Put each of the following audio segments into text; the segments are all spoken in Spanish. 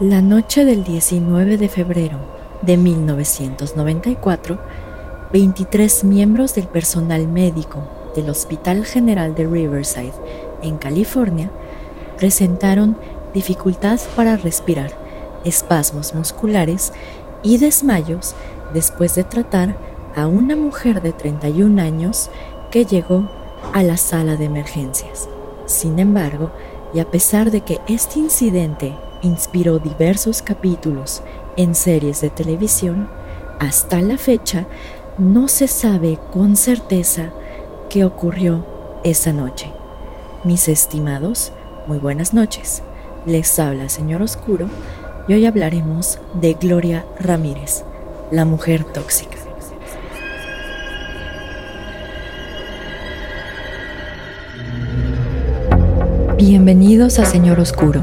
La noche del 19 de febrero de 1994, 23 miembros del personal médico del Hospital General de Riverside, en California, presentaron dificultad para respirar, espasmos musculares y desmayos después de tratar a una mujer de 31 años que llegó a la sala de emergencias. Sin embargo, y a pesar de que este incidente inspiró diversos capítulos en series de televisión, hasta la fecha no se sabe con certeza qué ocurrió esa noche. Mis estimados, muy buenas noches. Les habla Señor Oscuro y hoy hablaremos de Gloria Ramírez, la mujer tóxica. Bienvenidos a Señor Oscuro,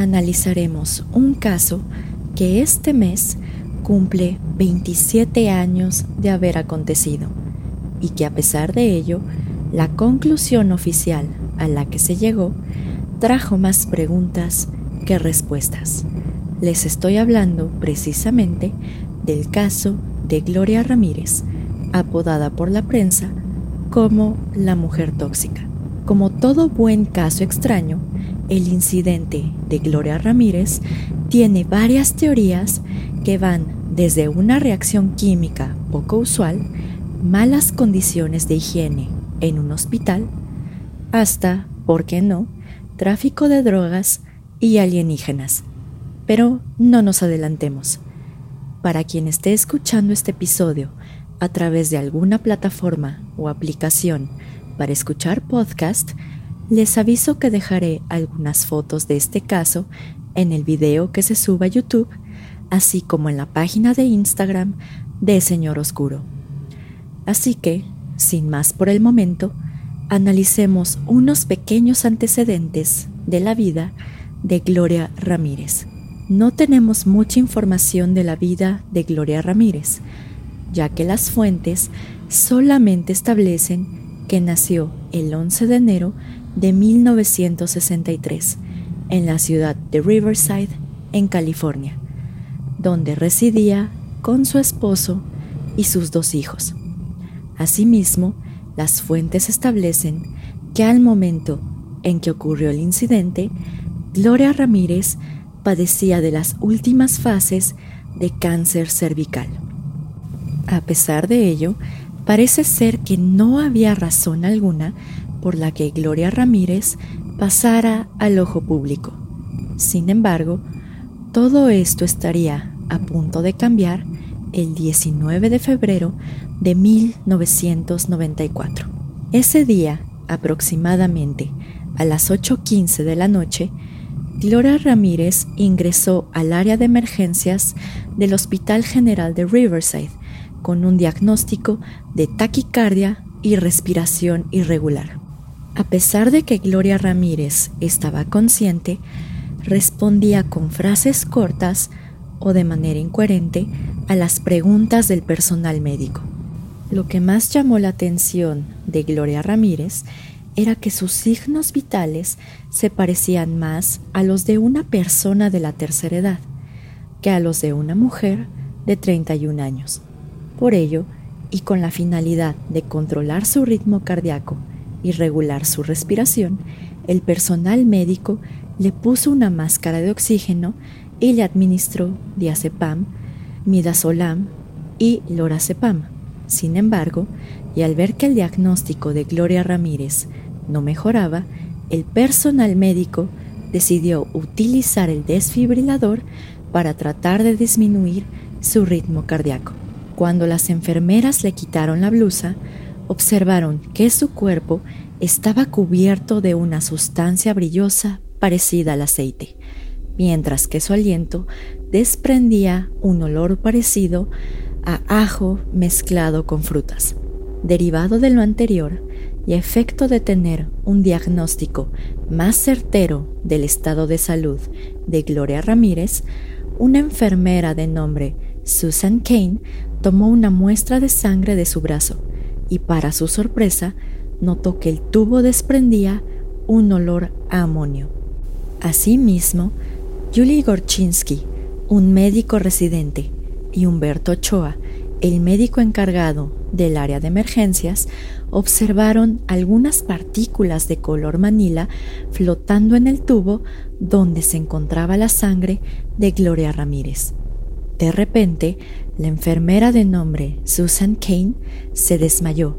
analizaremos un caso que este mes cumple 27 años de haber acontecido y que a pesar de ello, la conclusión oficial a la que se llegó trajo más preguntas que respuestas. Les estoy hablando precisamente del caso de Gloria Ramírez, apodada por la prensa como la mujer tóxica. Como todo buen caso extraño, el incidente de Gloria Ramírez tiene varias teorías que van desde una reacción química poco usual, malas condiciones de higiene en un hospital, hasta, ¿por qué no?, tráfico de drogas y alienígenas. Pero no nos adelantemos. Para quien esté escuchando este episodio a través de alguna plataforma o aplicación para escuchar podcast, les aviso que dejaré algunas fotos de este caso en el video que se suba a YouTube, así como en la página de Instagram de Señor Oscuro. Así que, sin más por el momento, analicemos unos pequeños antecedentes de la vida de Gloria Ramírez. No tenemos mucha información de la vida de Gloria Ramírez, ya que las fuentes solamente establecen que nació el 11 de enero de 1963 en la ciudad de Riverside, en California, donde residía con su esposo y sus dos hijos. Asimismo, las fuentes establecen que al momento en que ocurrió el incidente, Gloria Ramírez padecía de las últimas fases de cáncer cervical. A pesar de ello, parece ser que no había razón alguna por la que Gloria Ramírez pasara al ojo público. Sin embargo, todo esto estaría a punto de cambiar el 19 de febrero de 1994. Ese día, aproximadamente a las 8.15 de la noche, Gloria Ramírez ingresó al área de emergencias del Hospital General de Riverside con un diagnóstico de taquicardia y respiración irregular. A pesar de que Gloria Ramírez estaba consciente, respondía con frases cortas o de manera incoherente a las preguntas del personal médico. Lo que más llamó la atención de Gloria Ramírez era que sus signos vitales se parecían más a los de una persona de la tercera edad que a los de una mujer de 31 años. Por ello, y con la finalidad de controlar su ritmo cardíaco y regular su respiración, el personal médico le puso una máscara de oxígeno y le administró diazepam, midazolam y lorazepam. Sin embargo, y al ver que el diagnóstico de Gloria Ramírez no mejoraba, el personal médico decidió utilizar el desfibrilador para tratar de disminuir su ritmo cardíaco. Cuando las enfermeras le quitaron la blusa, observaron que su cuerpo estaba cubierto de una sustancia brillosa parecida al aceite, mientras que su aliento desprendía un olor parecido a ajo mezclado con frutas. Derivado de lo anterior, y efecto de tener un diagnóstico más certero del estado de salud de Gloria Ramírez, una enfermera de nombre Susan Kane tomó una muestra de sangre de su brazo y para su sorpresa notó que el tubo desprendía un olor a amonio. Asimismo, Julie Gorchinsky, un médico residente, y Humberto Ochoa, el médico encargado del área de emergencias, observaron algunas partículas de color manila flotando en el tubo donde se encontraba la sangre de Gloria Ramírez. De repente, la enfermera de nombre Susan Kane se desmayó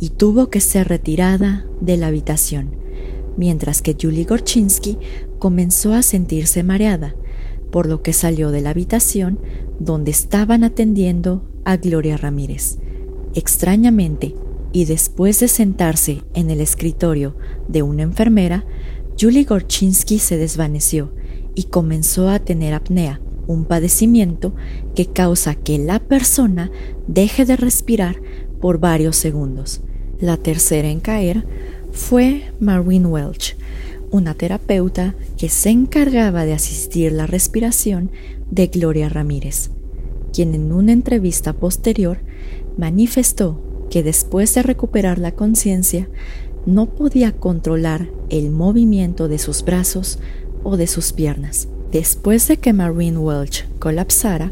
y tuvo que ser retirada de la habitación, mientras que Julie Gorchinsky comenzó a sentirse mareada, por lo que salió de la habitación donde estaban atendiendo a Gloria Ramírez. Extrañamente, y después de sentarse en el escritorio de una enfermera, Julie Gorchinsky se desvaneció y comenzó a tener apnea, un padecimiento que causa que la persona deje de respirar por varios segundos. La tercera en caer fue Marwin Welch, una terapeuta que se encargaba de asistir la respiración de Gloria Ramírez, quien en una entrevista posterior manifestó que después de recuperar la conciencia no podía controlar el movimiento de sus brazos o de sus piernas. Después de que Marine Welch colapsara,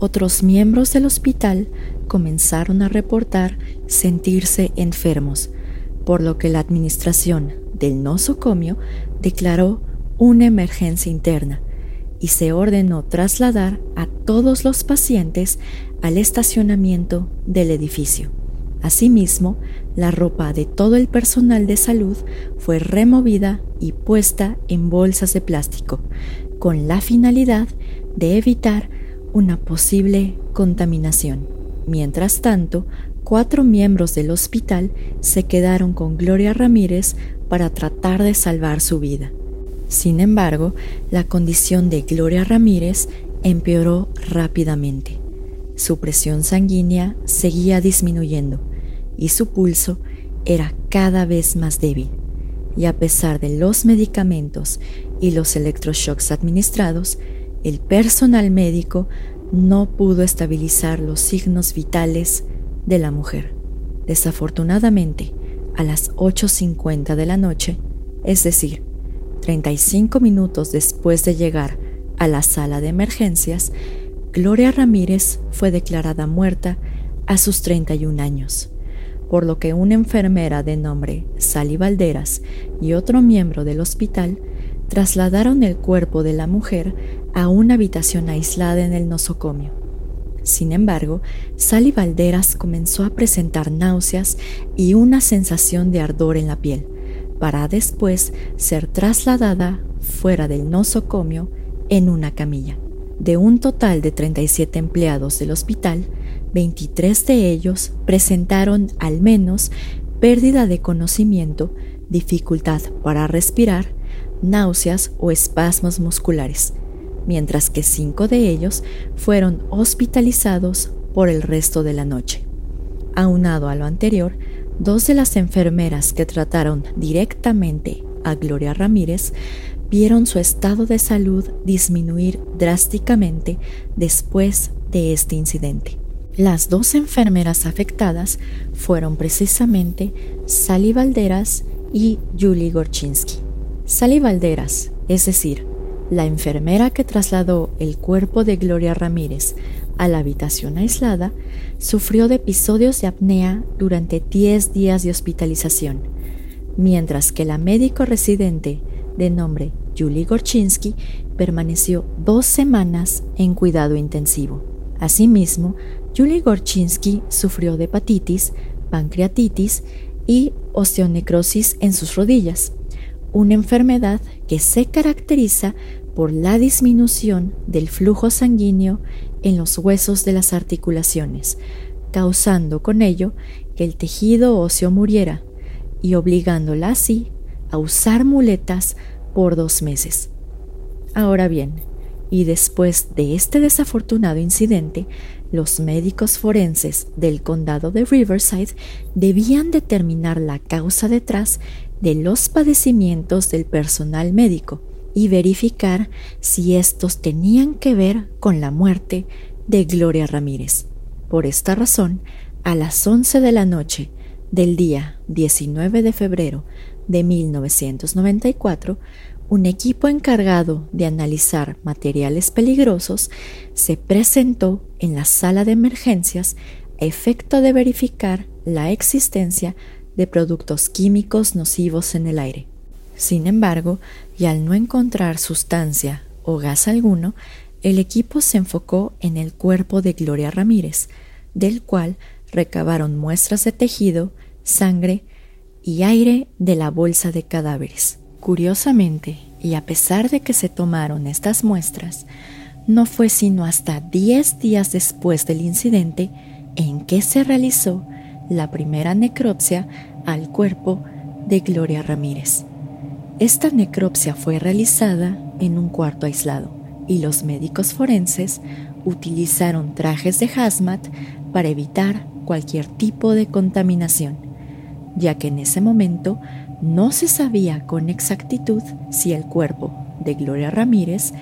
otros miembros del hospital comenzaron a reportar sentirse enfermos, por lo que la administración del nosocomio declaró una emergencia interna y se ordenó trasladar a todos los pacientes al estacionamiento del edificio. Asimismo, la ropa de todo el personal de salud fue removida y puesta en bolsas de plástico, con la finalidad de evitar una posible contaminación. Mientras tanto, cuatro miembros del hospital se quedaron con Gloria Ramírez para tratar de salvar su vida. Sin embargo, la condición de Gloria Ramírez empeoró rápidamente. Su presión sanguínea seguía disminuyendo y su pulso era cada vez más débil, y a pesar de los medicamentos y los electroshocks administrados, el personal médico no pudo estabilizar los signos vitales de la mujer. Desafortunadamente, a las 8.50 de la noche, es decir, 35 minutos después de llegar a la sala de emergencias, Gloria Ramírez fue declarada muerta a sus 31 años por lo que una enfermera de nombre Sally Valderas y otro miembro del hospital trasladaron el cuerpo de la mujer a una habitación aislada en el nosocomio. Sin embargo, Sally Valderas comenzó a presentar náuseas y una sensación de ardor en la piel, para después ser trasladada fuera del nosocomio en una camilla. De un total de 37 empleados del hospital, 23 de ellos presentaron al menos pérdida de conocimiento, dificultad para respirar, náuseas o espasmos musculares, mientras que cinco de ellos fueron hospitalizados por el resto de la noche. Aunado a lo anterior, dos de las enfermeras que trataron directamente a Gloria Ramírez vieron su estado de salud disminuir drásticamente después de este incidente. Las dos enfermeras afectadas fueron precisamente Sally Valderas y Julie Gorchinsky. Sally Valderas, es decir, la enfermera que trasladó el cuerpo de Gloria Ramírez a la habitación aislada, sufrió de episodios de apnea durante 10 días de hospitalización, mientras que la médico residente de nombre Julie Gorchinsky permaneció dos semanas en cuidado intensivo. Asimismo, Julie Gorchinsky sufrió de hepatitis, pancreatitis y osteonecrosis en sus rodillas, una enfermedad que se caracteriza por la disminución del flujo sanguíneo en los huesos de las articulaciones, causando con ello que el tejido óseo muriera y obligándola así a usar muletas por dos meses. Ahora bien, y después de este desafortunado incidente, los médicos forenses del condado de Riverside debían determinar la causa detrás de los padecimientos del personal médico y verificar si estos tenían que ver con la muerte de Gloria Ramírez. Por esta razón, a las 11 de la noche del día 19 de febrero de 1994, un equipo encargado de analizar materiales peligrosos se presentó en la sala de emergencias a efecto de verificar la existencia de productos químicos nocivos en el aire. Sin embargo, y al no encontrar sustancia o gas alguno, el equipo se enfocó en el cuerpo de Gloria Ramírez, del cual recabaron muestras de tejido, sangre y aire de la bolsa de cadáveres. Curiosamente, y a pesar de que se tomaron estas muestras, no fue sino hasta 10 días después del incidente en que se realizó la primera necropsia al cuerpo de Gloria Ramírez. Esta necropsia fue realizada en un cuarto aislado y los médicos forenses utilizaron trajes de hazmat para evitar cualquier tipo de contaminación, ya que en ese momento no se sabía con exactitud si el cuerpo de Gloria Ramírez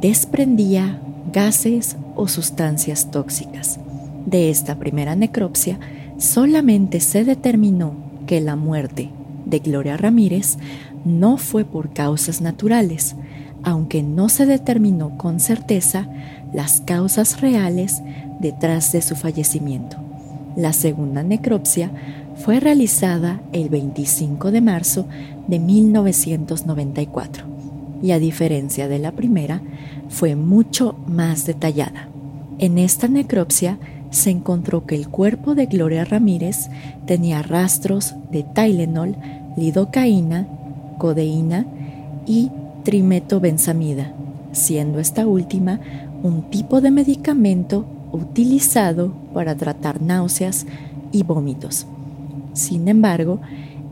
desprendía gases o sustancias tóxicas. De esta primera necropsia solamente se determinó que la muerte de Gloria Ramírez no fue por causas naturales, aunque no se determinó con certeza las causas reales detrás de su fallecimiento. La segunda necropsia fue realizada el 25 de marzo de 1994 y a diferencia de la primera, fue mucho más detallada. En esta necropsia se encontró que el cuerpo de Gloria Ramírez tenía rastros de Tylenol, lidocaína, codeína y trimetobenzamida, siendo esta última un tipo de medicamento utilizado para tratar náuseas y vómitos. Sin embargo,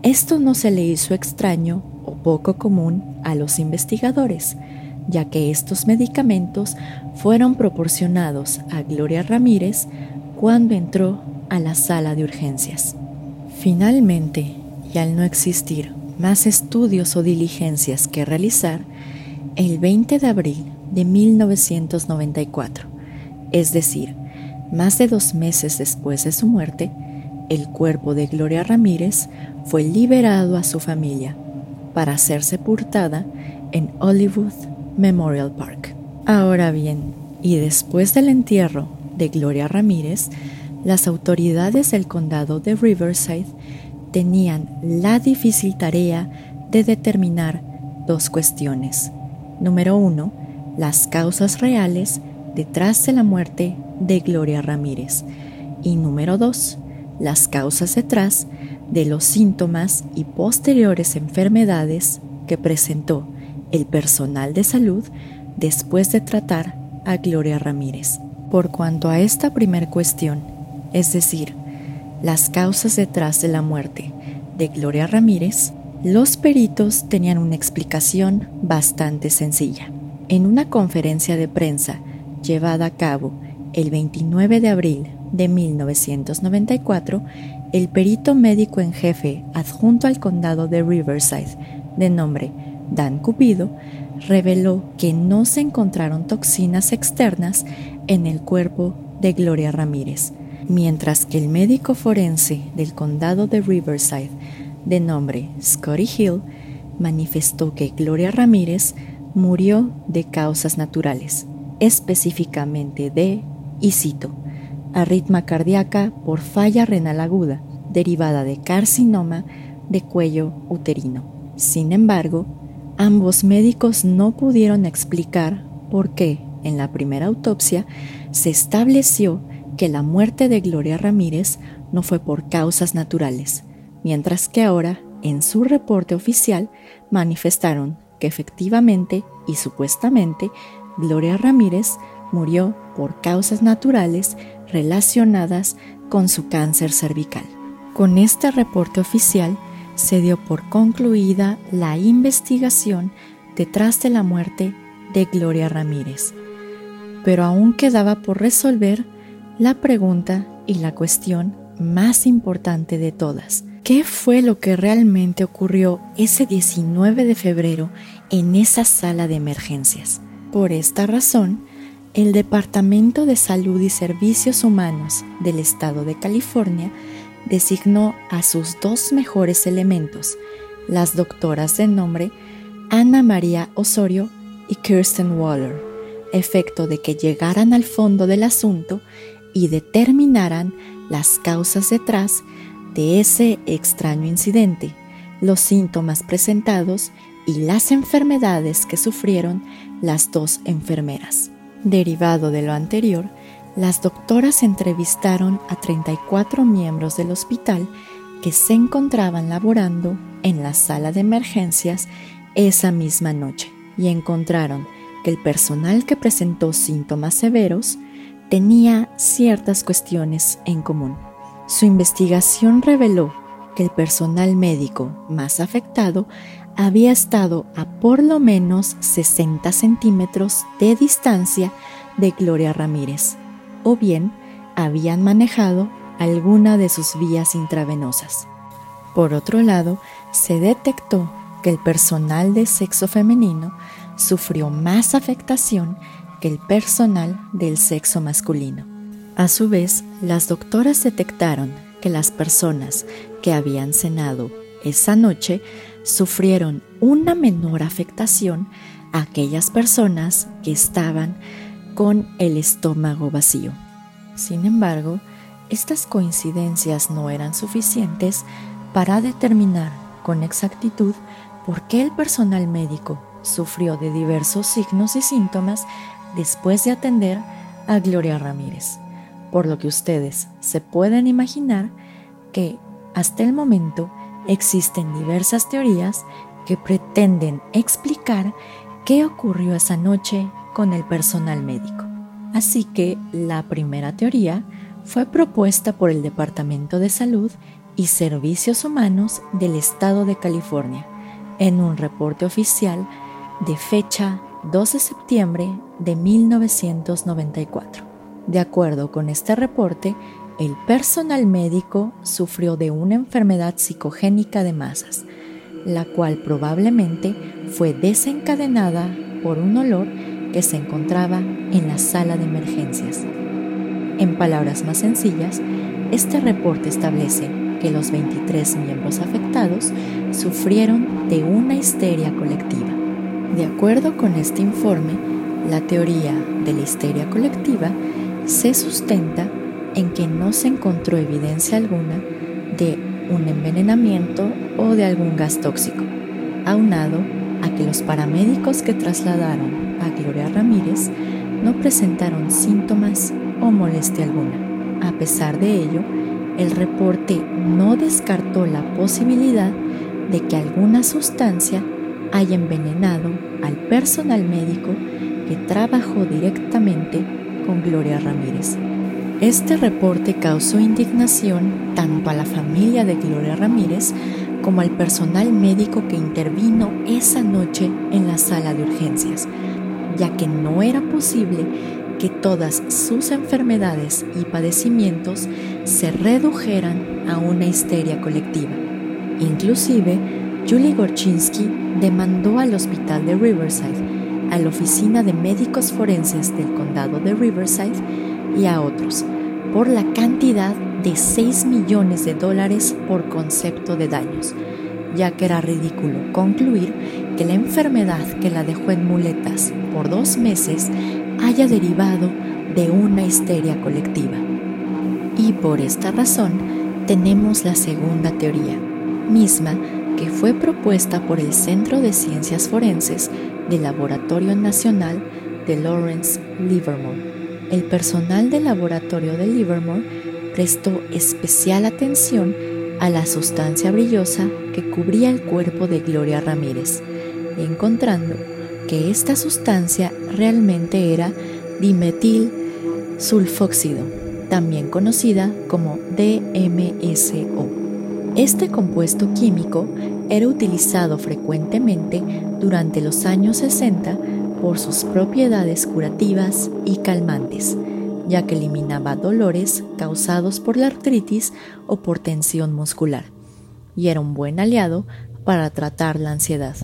esto no se le hizo extraño o poco común a los investigadores, ya que estos medicamentos fueron proporcionados a Gloria Ramírez cuando entró a la sala de urgencias. Finalmente, y al no existir más estudios o diligencias que realizar, el 20 de abril de 1994, es decir, más de dos meses después de su muerte, el cuerpo de Gloria Ramírez fue liberado a su familia para ser sepultada en Hollywood Memorial Park. Ahora bien, y después del entierro de Gloria Ramírez, las autoridades del condado de Riverside tenían la difícil tarea de determinar dos cuestiones. Número uno, las causas reales detrás de la muerte de Gloria Ramírez. Y número dos, las causas detrás de los síntomas y posteriores enfermedades que presentó el personal de salud después de tratar a Gloria Ramírez. Por cuanto a esta primera cuestión, es decir, las causas detrás de la muerte de Gloria Ramírez, los peritos tenían una explicación bastante sencilla. En una conferencia de prensa llevada a cabo el 29 de abril de 1994, el perito médico en jefe adjunto al condado de Riverside, de nombre Dan Cupido, reveló que no se encontraron toxinas externas en el cuerpo de Gloria Ramírez, mientras que el médico forense del condado de Riverside, de nombre Scotty Hill, manifestó que Gloria Ramírez murió de causas naturales, específicamente de, y cito, arritma cardíaca por falla renal aguda derivada de carcinoma de cuello uterino. Sin embargo, ambos médicos no pudieron explicar por qué en la primera autopsia se estableció que la muerte de Gloria Ramírez no fue por causas naturales, mientras que ahora, en su reporte oficial, manifestaron que efectivamente y supuestamente Gloria Ramírez murió por causas naturales relacionadas con su cáncer cervical. Con este reporte oficial se dio por concluida la investigación detrás de la muerte de Gloria Ramírez, pero aún quedaba por resolver la pregunta y la cuestión más importante de todas. ¿Qué fue lo que realmente ocurrió ese 19 de febrero en esa sala de emergencias? Por esta razón, el Departamento de Salud y Servicios Humanos del Estado de California designó a sus dos mejores elementos, las doctoras de nombre Ana María Osorio y Kirsten Waller, efecto de que llegaran al fondo del asunto y determinaran las causas detrás de ese extraño incidente, los síntomas presentados y las enfermedades que sufrieron las dos enfermeras. Derivado de lo anterior, las doctoras entrevistaron a 34 miembros del hospital que se encontraban laborando en la sala de emergencias esa misma noche y encontraron que el personal que presentó síntomas severos tenía ciertas cuestiones en común. Su investigación reveló que el personal médico más afectado había estado a por lo menos 60 centímetros de distancia de Gloria Ramírez, o bien habían manejado alguna de sus vías intravenosas. Por otro lado, se detectó que el personal de sexo femenino sufrió más afectación que el personal del sexo masculino. A su vez, las doctoras detectaron que las personas que habían cenado esa noche sufrieron una menor afectación a aquellas personas que estaban con el estómago vacío. Sin embargo, estas coincidencias no eran suficientes para determinar con exactitud por qué el personal médico sufrió de diversos signos y síntomas después de atender a Gloria Ramírez, por lo que ustedes se pueden imaginar que hasta el momento existen diversas teorías que pretenden explicar qué ocurrió esa noche con el personal médico. Así que la primera teoría fue propuesta por el Departamento de Salud y Servicios Humanos del Estado de California en un reporte oficial de fecha 2 de septiembre de 1994. De acuerdo con este reporte, el personal médico sufrió de una enfermedad psicogénica de masas, la cual probablemente fue desencadenada por un olor se encontraba en la sala de emergencias. En palabras más sencillas, este reporte establece que los 23 miembros afectados sufrieron de una histeria colectiva. De acuerdo con este informe, la teoría de la histeria colectiva se sustenta en que no se encontró evidencia alguna de un envenenamiento o de algún gas tóxico, aunado a que los paramédicos que trasladaron Gloria Ramírez no presentaron síntomas o molestia alguna. A pesar de ello, el reporte no descartó la posibilidad de que alguna sustancia haya envenenado al personal médico que trabajó directamente con Gloria Ramírez. Este reporte causó indignación tanto a la familia de Gloria Ramírez como al personal médico que intervino esa noche en la sala de urgencias, ya que no era posible que todas sus enfermedades y padecimientos se redujeran a una histeria colectiva. Inclusive, Julie Gorchinsky demandó al hospital de Riverside, a la oficina de médicos forenses del condado de Riverside y a otros por la cantidad de 6 millones de dólares por concepto de daños, ya que era ridículo concluir que la enfermedad que la dejó en muletas por dos meses haya derivado de una histeria colectiva. Y por esta razón tenemos la segunda teoría, misma que fue propuesta por el Centro de Ciencias Forenses del Laboratorio Nacional de Lawrence Livermore. El personal del laboratorio de Livermore prestó especial atención a la sustancia brillosa que cubría el cuerpo de Gloria Ramírez, encontrando que esta sustancia realmente era dimetil sulfóxido, también conocida como DMSO. Este compuesto químico era utilizado frecuentemente durante los años 60 por sus propiedades curativas y calmantes, ya que eliminaba dolores causados por la artritis o por tensión muscular, y era un buen aliado para tratar la ansiedad.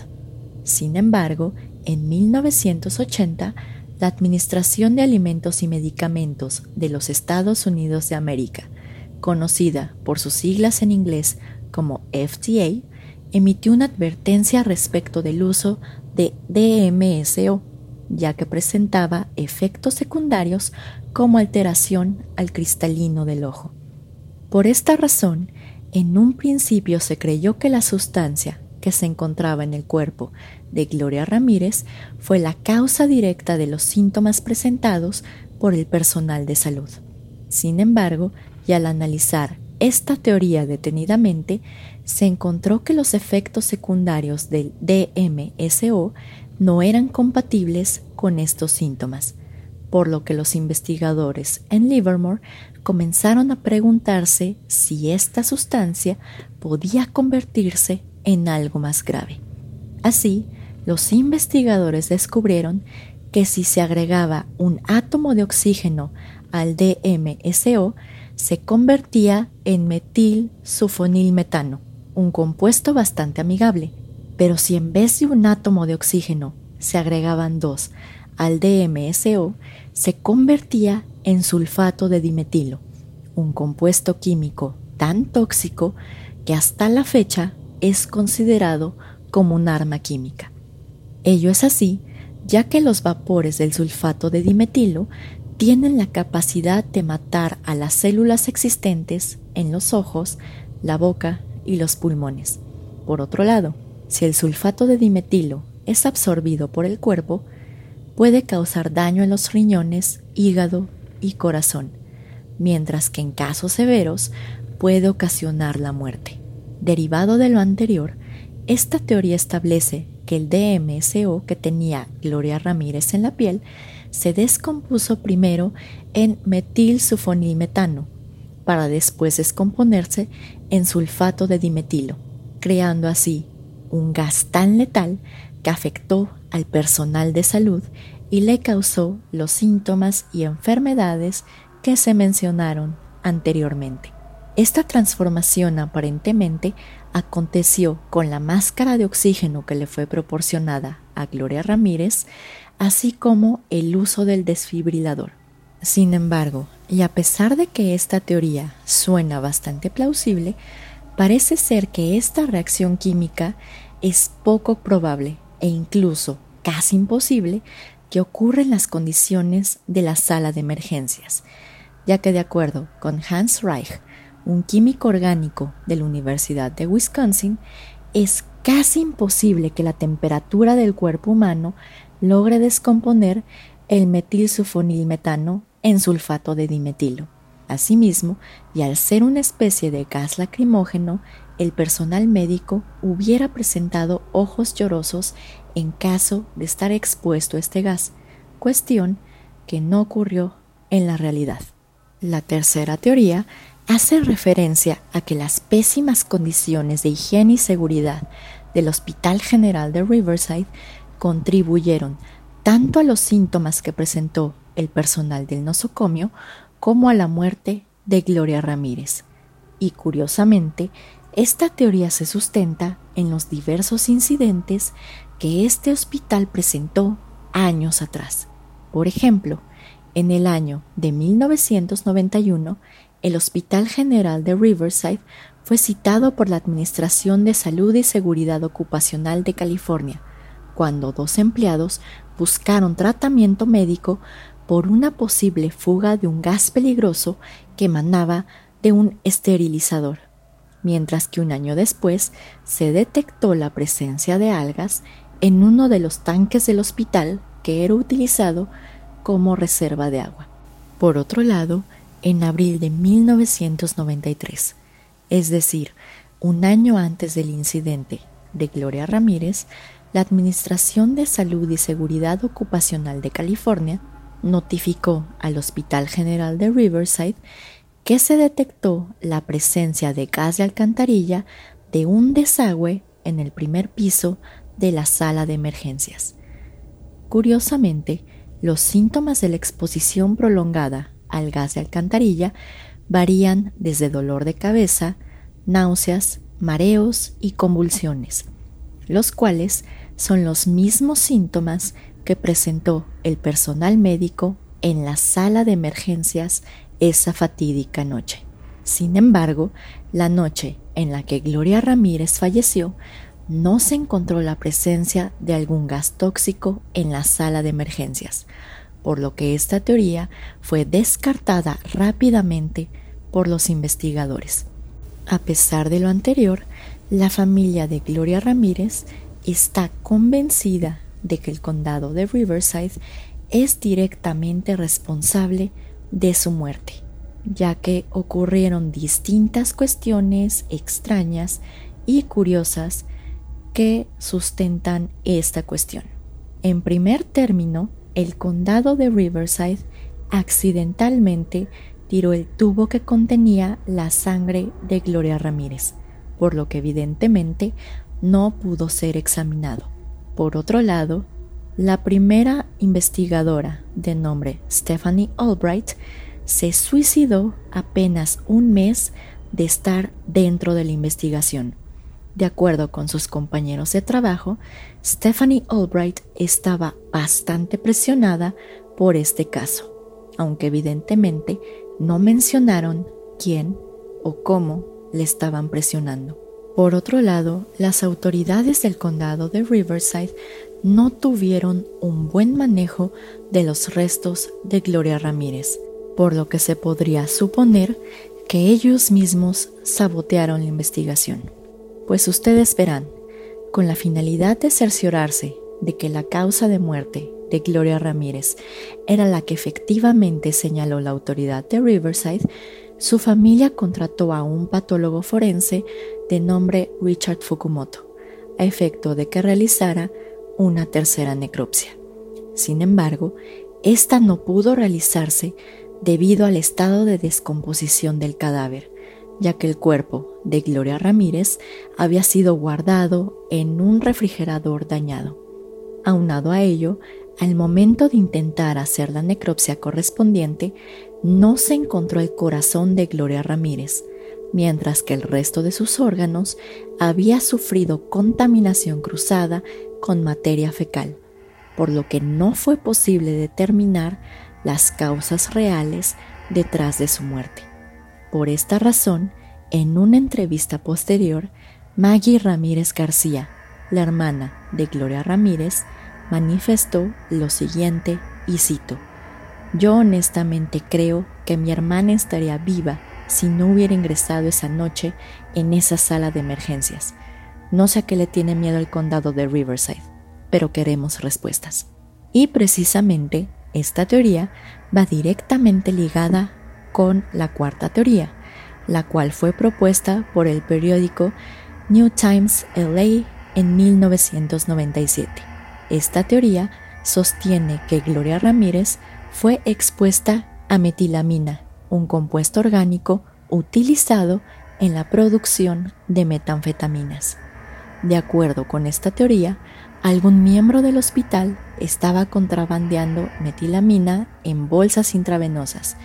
Sin embargo, en 1980, la Administración de Alimentos y Medicamentos de los Estados Unidos de América, conocida por sus siglas en inglés como FDA, emitió una advertencia respecto del uso de DMSO, ya que presentaba efectos secundarios como alteración al cristalino del ojo. Por esta razón, en un principio se creyó que la sustancia que se encontraba en el cuerpo de Gloria Ramírez fue la causa directa de los síntomas presentados por el personal de salud. Sin embargo, y al analizar esta teoría detenidamente, se encontró que los efectos secundarios del DMSO no eran compatibles con estos síntomas, por lo que los investigadores en Livermore comenzaron a preguntarse si esta sustancia podía convertirse en algo más grave. Así, los investigadores descubrieron que si se agregaba un átomo de oxígeno al DMSO, se convertía en metil metano un compuesto bastante amigable. Pero si en vez de un átomo de oxígeno se agregaban dos al DMSO, se convertía en sulfato de dimetilo, un compuesto químico tan tóxico que hasta la fecha es considerado como un arma química. Ello es así, ya que los vapores del sulfato de dimetilo tienen la capacidad de matar a las células existentes en los ojos, la boca y los pulmones. Por otro lado, si el sulfato de dimetilo es absorbido por el cuerpo, puede causar daño en los riñones, hígado y corazón, mientras que en casos severos puede ocasionar la muerte. Derivado de lo anterior, esta teoría establece que el DMSO que tenía Gloria Ramírez en la piel se descompuso primero en metilsulfonilmetano para después descomponerse en sulfato de dimetilo, creando así un gas tan letal que afectó al personal de salud y le causó los síntomas y enfermedades que se mencionaron anteriormente. Esta transformación aparentemente aconteció con la máscara de oxígeno que le fue proporcionada a Gloria Ramírez, así como el uso del desfibrilador. Sin embargo, y a pesar de que esta teoría suena bastante plausible, parece ser que esta reacción química es poco probable e incluso casi imposible que ocurra en las condiciones de la sala de emergencias, ya que de acuerdo con Hans Reich, un químico orgánico de la Universidad de Wisconsin, es casi imposible que la temperatura del cuerpo humano logre descomponer el metilsulfonilmetano en sulfato de dimetilo. Asimismo, y al ser una especie de gas lacrimógeno, el personal médico hubiera presentado ojos llorosos en caso de estar expuesto a este gas, cuestión que no ocurrió en la realidad. La tercera teoría hace referencia a que las pésimas condiciones de higiene y seguridad del Hospital General de Riverside contribuyeron tanto a los síntomas que presentó el personal del nosocomio como a la muerte de Gloria Ramírez. Y curiosamente, esta teoría se sustenta en los diversos incidentes que este hospital presentó años atrás. Por ejemplo, en el año de 1991, el Hospital General de Riverside fue citado por la Administración de Salud y Seguridad Ocupacional de California, cuando dos empleados buscaron tratamiento médico por una posible fuga de un gas peligroso que emanaba de un esterilizador. mientras que un año después se detectó la presencia de algas en uno de los tanques del hospital que era utilizado como reserva de agua. Por otro lado, en abril de 1993, es decir, un año antes del incidente de Gloria Ramírez, la Administración de Salud y Seguridad Ocupacional de California notificó al Hospital General de Riverside que se detectó la presencia de gas de alcantarilla de un desagüe en el primer piso de la sala de emergencias. Curiosamente, los síntomas de la exposición prolongada al gas de alcantarilla varían desde dolor de cabeza, náuseas, mareos y convulsiones, los cuales son los mismos síntomas que presentó el personal médico en la sala de emergencias esa fatídica noche. Sin embargo, la noche en la que Gloria Ramírez falleció, no se encontró la presencia de algún gas tóxico en la sala de emergencias, por lo que esta teoría fue descartada rápidamente por los investigadores. A pesar de lo anterior, la familia de Gloria Ramírez está convencida de que el condado de Riverside es directamente responsable de su muerte, ya que ocurrieron distintas cuestiones extrañas y curiosas que sustentan esta cuestión. En primer término, el condado de Riverside accidentalmente tiró el tubo que contenía la sangre de Gloria Ramírez, por lo que evidentemente no pudo ser examinado. Por otro lado, la primera investigadora de nombre Stephanie Albright se suicidó apenas un mes de estar dentro de la investigación. De acuerdo con sus compañeros de trabajo, Stephanie Albright estaba bastante presionada por este caso, aunque evidentemente no mencionaron quién o cómo le estaban presionando. Por otro lado, las autoridades del condado de Riverside no tuvieron un buen manejo de los restos de Gloria Ramírez, por lo que se podría suponer que ellos mismos sabotearon la investigación. Pues ustedes verán, con la finalidad de cerciorarse de que la causa de muerte de Gloria Ramírez era la que efectivamente señaló la autoridad de Riverside, su familia contrató a un patólogo forense de nombre Richard Fukumoto, a efecto de que realizara una tercera necropsia. Sin embargo, esta no pudo realizarse debido al estado de descomposición del cadáver, ya que el cuerpo de Gloria Ramírez había sido guardado en un refrigerador dañado. Aunado a ello, al momento de intentar hacer la necropsia correspondiente, no se encontró el corazón de Gloria Ramírez, mientras que el resto de sus órganos había sufrido contaminación cruzada con materia fecal, por lo que no fue posible determinar las causas reales detrás de su muerte. Por esta razón, en una entrevista posterior, Maggie Ramírez García, la hermana de Gloria Ramírez, manifestó lo siguiente y cito, Yo honestamente creo que mi hermana estaría viva si no hubiera ingresado esa noche en esa sala de emergencias. No sé a qué le tiene miedo el condado de Riverside, pero queremos respuestas. Y precisamente esta teoría va directamente ligada con la cuarta teoría, la cual fue propuesta por el periódico New Times LA en 1997. Esta teoría sostiene que Gloria Ramírez fue expuesta a metilamina, un compuesto orgánico utilizado en la producción de metanfetaminas. De acuerdo con esta teoría, algún miembro del hospital estaba contrabandeando metilamina en bolsas intravenosas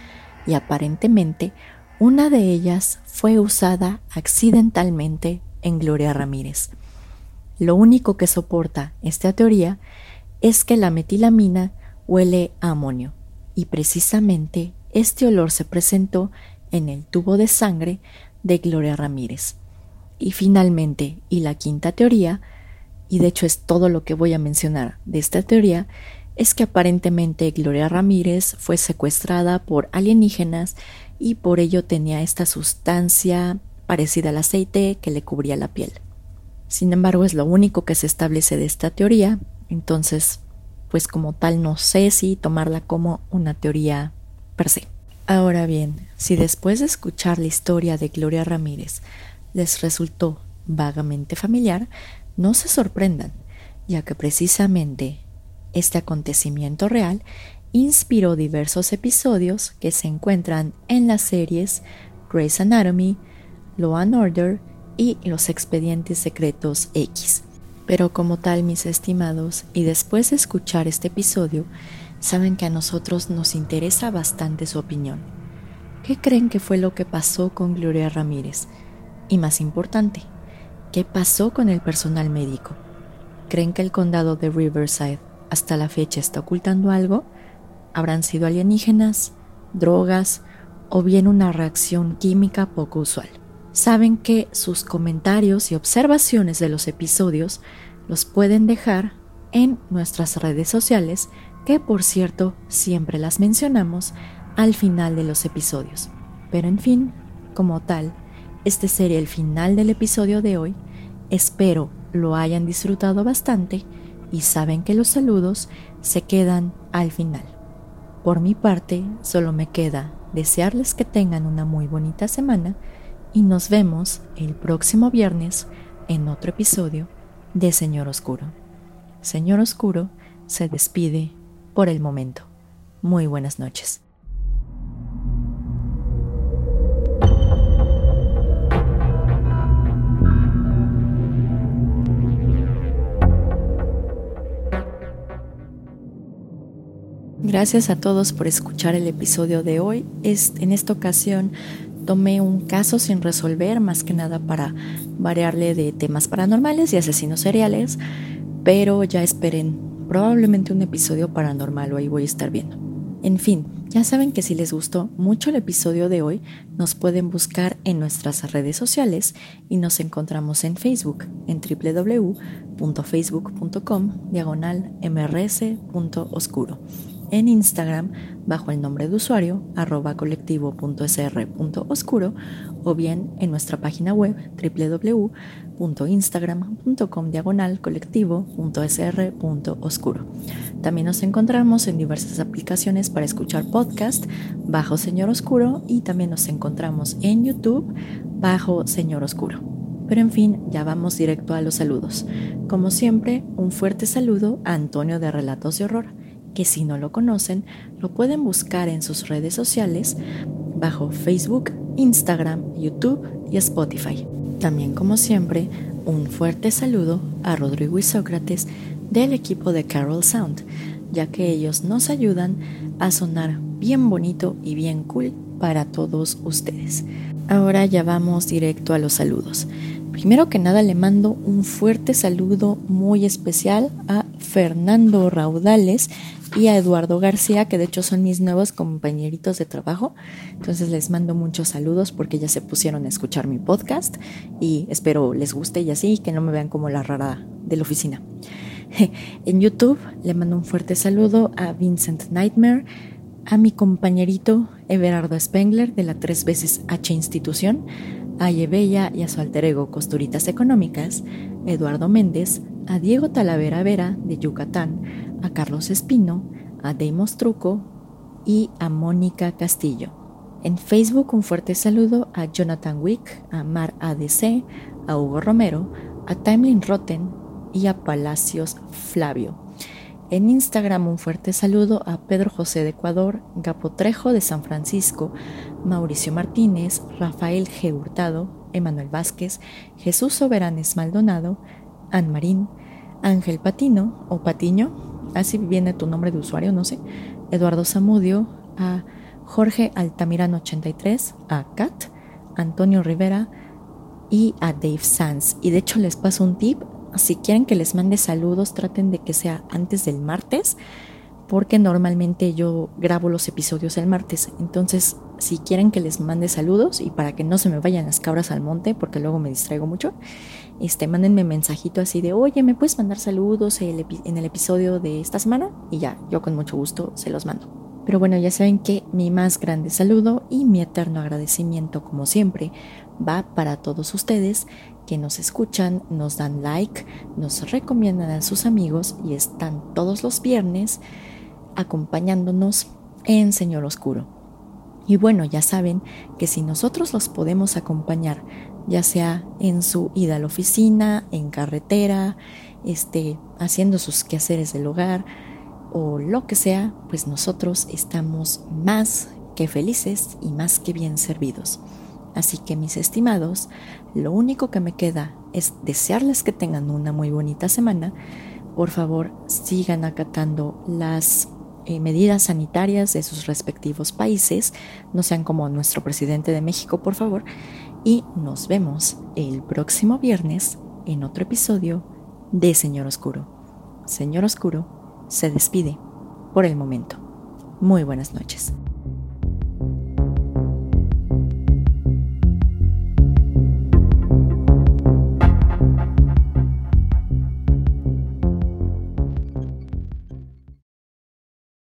y aparentemente una de ellas fue usada accidentalmente en Gloria Ramírez. Lo único que soporta esta teoría es que la metilamina huele a amonio y precisamente este olor se presentó en el tubo de sangre de Gloria Ramírez. Y finalmente, y la quinta teoría, y de hecho es todo lo que voy a mencionar de esta teoría, es que aparentemente Gloria Ramírez fue secuestrada por alienígenas y por ello tenía esta sustancia parecida al aceite que le cubría la piel. Sin embargo, es lo único que se establece de esta teoría, entonces, pues como tal no sé si tomarla como una teoría per se. Ahora bien, si después de escuchar la historia de Gloria Ramírez les resultó vagamente familiar, no se sorprendan, ya que precisamente este acontecimiento real inspiró diversos episodios que se encuentran en las series Grey's Anatomy, Law and Order y Los Expedientes Secretos X. Pero como tal, mis estimados, y después de escuchar este episodio, saben que a nosotros nos interesa bastante su opinión. ¿Qué creen que fue lo que pasó con Gloria Ramírez? Y más importante, ¿qué pasó con el personal médico? ¿Creen que el condado de Riverside hasta la fecha está ocultando algo? ¿Habrán sido alienígenas, drogas o bien una reacción química poco usual? Saben que sus comentarios y observaciones de los episodios los pueden dejar en nuestras redes sociales, que por cierto siempre las mencionamos al final de los episodios. Pero en fin, como tal, este sería el final del episodio de hoy. Espero lo hayan disfrutado bastante y saben que los saludos se quedan al final. Por mi parte, solo me queda desearles que tengan una muy bonita semana y nos vemos el próximo viernes en otro episodio de Señor Oscuro. Señor Oscuro se despide por el momento. Muy buenas noches. Gracias a todos por escuchar el episodio de hoy. en esta ocasión tomé un caso sin resolver, más que nada para variarle de temas paranormales y asesinos seriales, pero ya esperen probablemente un episodio paranormal o ahí voy a estar viendo. En fin, ya saben que si les gustó mucho el episodio de hoy, nos pueden buscar en nuestras redes sociales y nos encontramos en Facebook en www.facebook.com diagonal mrs.oscuro en Instagram bajo el nombre de usuario arroba colectivo.sr.oscuro o bien en nuestra página web www.instagram.com diagonal colectivo.sr.oscuro. También nos encontramos en diversas aplicaciones para escuchar podcast bajo Señor Oscuro y también nos encontramos en YouTube bajo Señor Oscuro. Pero en fin, ya vamos directo a los saludos. Como siempre, un fuerte saludo a Antonio de Relatos de Horror que si no lo conocen, lo pueden buscar en sus redes sociales bajo Facebook, Instagram, YouTube y Spotify. También como siempre, un fuerte saludo a Rodrigo y Sócrates del equipo de Carol Sound, ya que ellos nos ayudan a sonar bien bonito y bien cool para todos ustedes. Ahora ya vamos directo a los saludos. Primero que nada le mando un fuerte saludo muy especial a Fernando Raudales y a Eduardo García, que de hecho son mis nuevos compañeritos de trabajo. Entonces les mando muchos saludos porque ya se pusieron a escuchar mi podcast y espero les guste y así, que no me vean como la rara de la oficina. En YouTube le mando un fuerte saludo a Vincent Nightmare, a mi compañerito Everardo Spengler de la tres veces H institución, a Yebella y a su alter ego Costuritas Económicas, Eduardo Méndez, a Diego Talavera Vera de Yucatán, a Carlos Espino, a Deimos Truco y a Mónica Castillo. En Facebook un fuerte saludo a Jonathan Wick, a Mar ADC, a Hugo Romero, a Timeline Rotten y a Palacios Flavio. En Instagram un fuerte saludo a Pedro José de Ecuador, Gapotrejo de San Francisco, Mauricio Martínez, Rafael G. Hurtado, Emanuel Vázquez, Jesús Soberanes Maldonado, Anne Marín, Ángel Patino o Patiño, así viene tu nombre de usuario, no sé, Eduardo Zamudio, a Jorge Altamirano 83, a Kat, Antonio Rivera y a Dave Sanz. Y de hecho les paso un tip, si quieren que les mande saludos, traten de que sea antes del martes, porque normalmente yo grabo los episodios el martes. Entonces, si quieren que les mande saludos y para que no se me vayan las cabras al monte, porque luego me distraigo mucho, este, mándenme mensajito así de, oye, ¿me puedes mandar saludos en el episodio de esta semana? Y ya, yo con mucho gusto se los mando. Pero bueno, ya saben que mi más grande saludo y mi eterno agradecimiento, como siempre, va para todos ustedes que nos escuchan, nos dan like, nos recomiendan a sus amigos y están todos los viernes acompañándonos en Señor Oscuro. Y bueno, ya saben que si nosotros los podemos acompañar, ya sea en su ida a la oficina, en carretera, este, haciendo sus quehaceres del hogar o lo que sea, pues nosotros estamos más que felices y más que bien servidos. Así que mis estimados, lo único que me queda es desearles que tengan una muy bonita semana. Por favor, sigan acatando las eh, medidas sanitarias de sus respectivos países. No sean como nuestro presidente de México, por favor. Y nos vemos el próximo viernes en otro episodio de Señor Oscuro. Señor Oscuro se despide por el momento. Muy buenas noches.